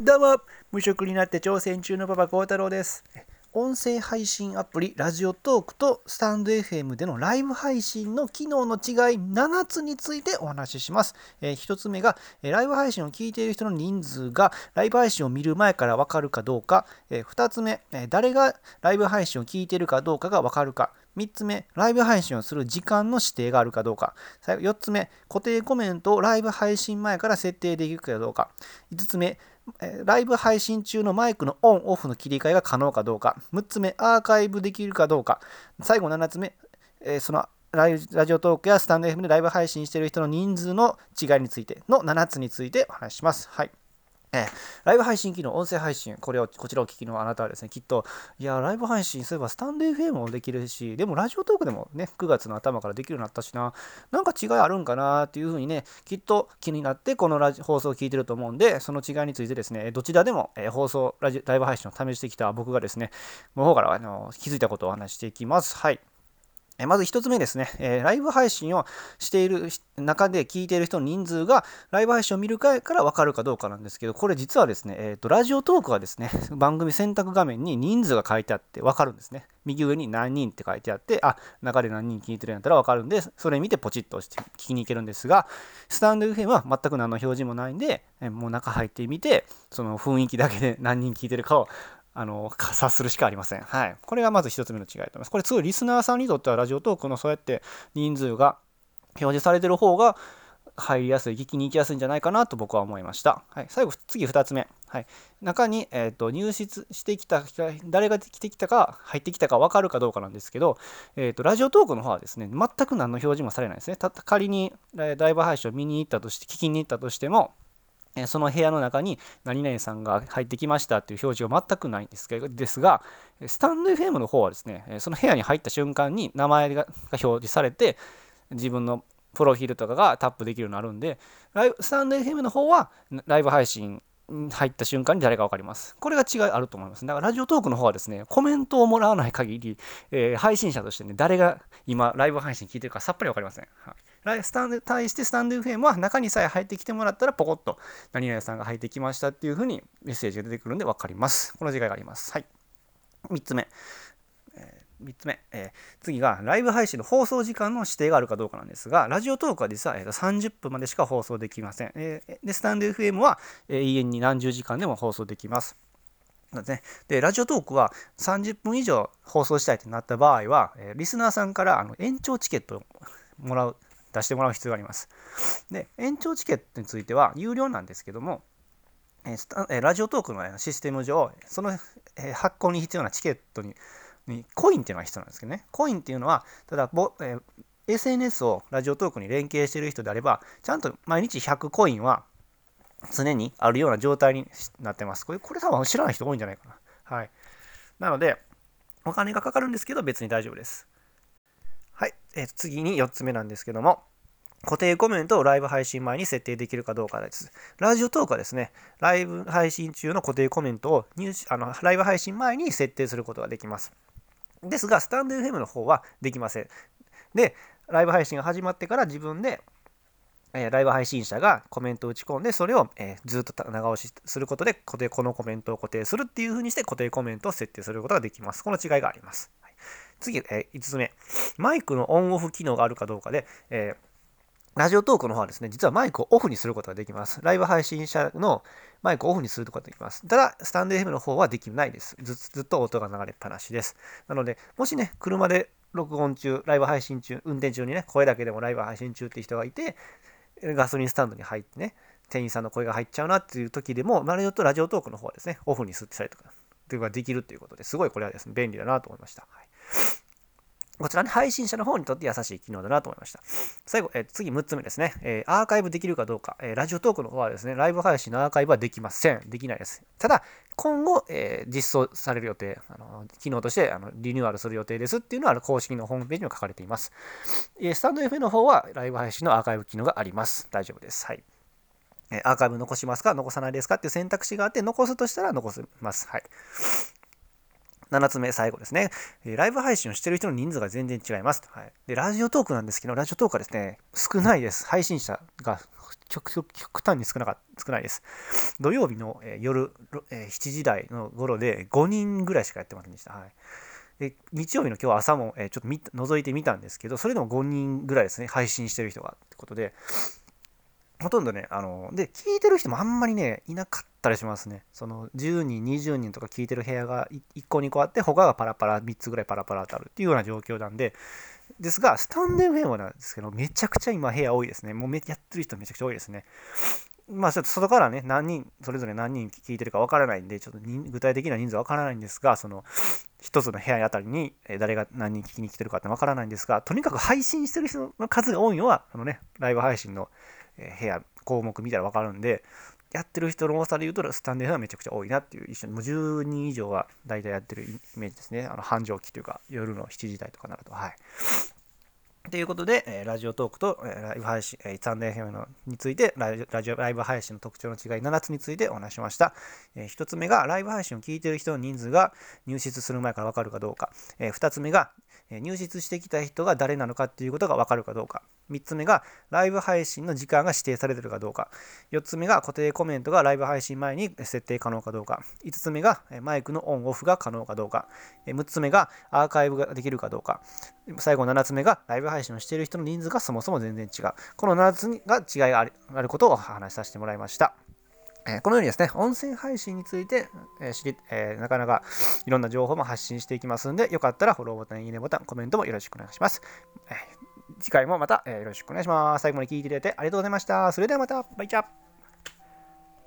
どうも、無職になって挑戦中のパパ幸太郎です。音声配信アプリラジオトークとスタンド FM でのライブ配信の機能の違い7つについてお話しします。えー、1つ目が、え、ライブ配信を聞いている人の人数がライブ配信を見る前からわかるかどうか。えー、2つ目、え誰がライブ配信を聞いているかどうかがわかるか。3つ目、ライブ配信をする時間の指定があるかどうか。4つ目、固定コメントをライブ配信前から設定できるかどうか。5つ目、ライブ配信中のマイクのオンオフの切り替えが可能かどうか。6つ目、アーカイブできるかどうか。最後7つ目、えそのラジオトークやスタンド FM でライブ配信している人の人数の違いについての7つについてお話しします。はい。えー、ライブ配信機能、音声配信、これを、こちらを聞きのあなたはですね、きっと、いや、ライブ配信すればスタンド FM もできるし、でもラジオトークでもね、9月の頭からできるようになったしな、なんか違いあるんかなっていうふうにね、きっと気になってこのラジ放送を聞いてると思うんで、その違いについてですね、どちらでも、えー、放送ラジ、ライブ配信を試してきた僕がですね、の方からあの気づいたことをお話していきます。はい。まず1つ目ですね、えライブ配信をしている中で聞いている人の人数がライブ配信を見るから分かるかどうかなんですけど、これ実はですね、えーと、ラジオトークはですね、番組選択画面に人数が書いてあって分かるんですね。右上に何人って書いてあって、あ、中で何人聞いてるんやったら分かるんで、それ見てポチッと押して聞きに行けるんですが、スタンド FM は全く何の表示もないんで、もう中入ってみて、その雰囲気だけで何人聞いてるかをあの、察するしかありません。はい。これがまず一つ目の違いと思います。これ、すごいリスナーさんにとっては、ラジオトークのそうやって人数が表示されてる方が入りやすい、聞きに行きやすいんじゃないかなと僕は思いました。はい。最後、次2つ目。はい。中に、えーと、入室してきた、誰が来てきたか、入ってきたか分かるかどうかなんですけど、えーと、ラジオトークの方はですね、全く何の表示もされないですね。た仮にライブ配信を見に行ったとして、聞きに行ったとしても、その部屋の中に何々さんが入ってきましたっていう表示が全くないんですけどですが、スタンド FM の方はですね、その部屋に入った瞬間に名前が表示されて、自分のプロフィールとかがタップできるようになるんで、ライブスタンド FM の方はライブ配信入った瞬間に誰か分かります。これが違いあると思います。だからラジオトークの方はですね、コメントをもらわない限り、えー、配信者としてね、誰が今ライブ配信聞いてるかさっぱり分かりません。はいスタンド対してスタンド FM は中にさえ入ってきてもらったらポコッと何々さんが入ってきましたっていうふうにメッセージが出てくるんで分かります。この違いがあります。はい。3つ目。えー、3つ目、えー、次がライブ配信の放送時間の指定があるかどうかなんですが、ラジオトークは実は、えー、30分までしか放送できません。えー、で、スタンド FM は、え、永遠に何十時間でも放送できます。ね、でラジオトークは30分以上放送したいとなった場合は、えー、リスナーさんからあの延長チケットをもらう出してもらう必要があります。で、延長チケットについては有料なんですけども、えラジオトークのシステム上、その発行に必要なチケットににコインっていうのが必要なんですけどね。コインっていうのは、ただ、え SNS をラジオトークに連携している人であれば、ちゃんと毎日100コインは常にあるような状態になってます。これ、これ多分知らない人多いんじゃないかな。はい。なので、お金がかかるんですけど、別に大丈夫です。え、次に4つ目なんですけども、固定コメントをライブ配信前に設定できるかどうかです。ラジオトークはですね、ライブ配信中の固定コメントを入あのライブ配信前に設定することができます。ですが、スタンド FM の方はできません。で、ライブ配信が始まってから自分で、えー、ライブ配信者がコメントを打ち込んで、それを、えー、ずっと長押しすることで固定、このコメントを固定するっていう風にして固定コメントを設定することができます。この違いがあります。次、えー、5つ目。マイクのオンオフ機能があるかどうかで、えー、ラジオトークの方はですね、実はマイクをオフにすることができます。ライブ配信者のマイクをオフにすることができます。ただ、スタンド FM の方はできないです。ずずっと音が流れっぱなしです。なので、もしね、車で録音中、ライブ配信中、運転中にね、声だけでもライブ配信中っていう人がいて、ガソリンスタンドに入ってね、店員さんの声が入っちゃうなっていう時でも、マリオとラジオトークの方はですね、オフにすってたりとか、というのができるということですごいこれはですね、便利だなと思いました。はいこちらね、配信者の方にとって優しい機能だなと思いました。最後、えー、次6つ目ですね、えー、アーカイブできるかどうか、えー、ラジオトークの方はですね、ライブ配信のアーカイブはできません。できないです。ただ、今後、え実装される予定、あの機能としてあのリニューアルする予定ですっていうのは公式のホームページにも書かれています。えスタンド F の方はライブ配信のアーカイブ機能があります。大丈夫です。はい。アーカイブ残しますか？残さないですか？っていう選択肢があって、残すとしたら残せます。はい。7つ目、最後ですね。ライブ配信をしている人の人数が全然違います。はい、でラジオトークなんですけど、ラジオトークはですね、少ないです。配信者が極端に少なか少ないです。土曜日の、夜、え7時台の頃で5人ぐらいしかやってませんでした。はい。で日曜日の今日朝も、ちょっと覗いてみたんですけど、それでも5人ぐらいですね、配信している人がってことで、ほとんどね、あの、で、聞いてる人もあんまりね、いなかったりしますね。その、10人、20人とか聞いてる部屋が1個2個あって、他がパラパラ、3つぐらいパラパラとあるっていうような状況なんで、ですが、スタンド FM なんですけど、めちゃくちゃ今部屋多いですね。もうめやってる人めちゃくちゃ多いですね。まあちょっと外からね、何人、それぞれ何人聞いてるかわからないんで、ちょっと具体的な人数わからないんですが、その、一つの部屋あたりに誰が何人聞きに来てるかってわからないんですが、とにかく配信してる人の数が多いのは、あのね、ライブ配信の部屋、項目見たらわかるんで、やってる人の多さで言うと、スタンデーはめちゃくちゃ多いなっていう、一緒にもう10人以上は大体やってるイメージですね。あの繁盛期というか、夜の7時台とかなると。はい。ということで、えラジオトークと、えライブ配信、えー、サンデー FM のについてラジオ、ライブ配信の特徴の違い7つについてお話しました。え、1つ目が、ライブ配信を聞いてる人の人数が入室する前からわかるかどうか。え、2つ目が、入室してきた人が誰なのかっていうことがわかるかどうか。3つ目が、ライブ配信の時間が指定されてるかどうか。4つ目が、固定コメントがライブ配信前に設定可能かどうか。5つ目が、マイクのオンオフが可能かどうか。6つ目が、アーカイブができるかどうか。最後7つ目が、ライブ配信をしている人の人数がそもそも全然違う。この7つが違いがあることをお話しさせてもらいました。このようにですね、音声配信について、え知り、えー、なかなかいろんな情報も発信していきますんで、よかったらフォローボタン、いいねボタン、コメントもよろしくお願いします。次回もまた、よろしくお願いします。最後まで聴いていただいてありがとうございました。それではまた、バイチャ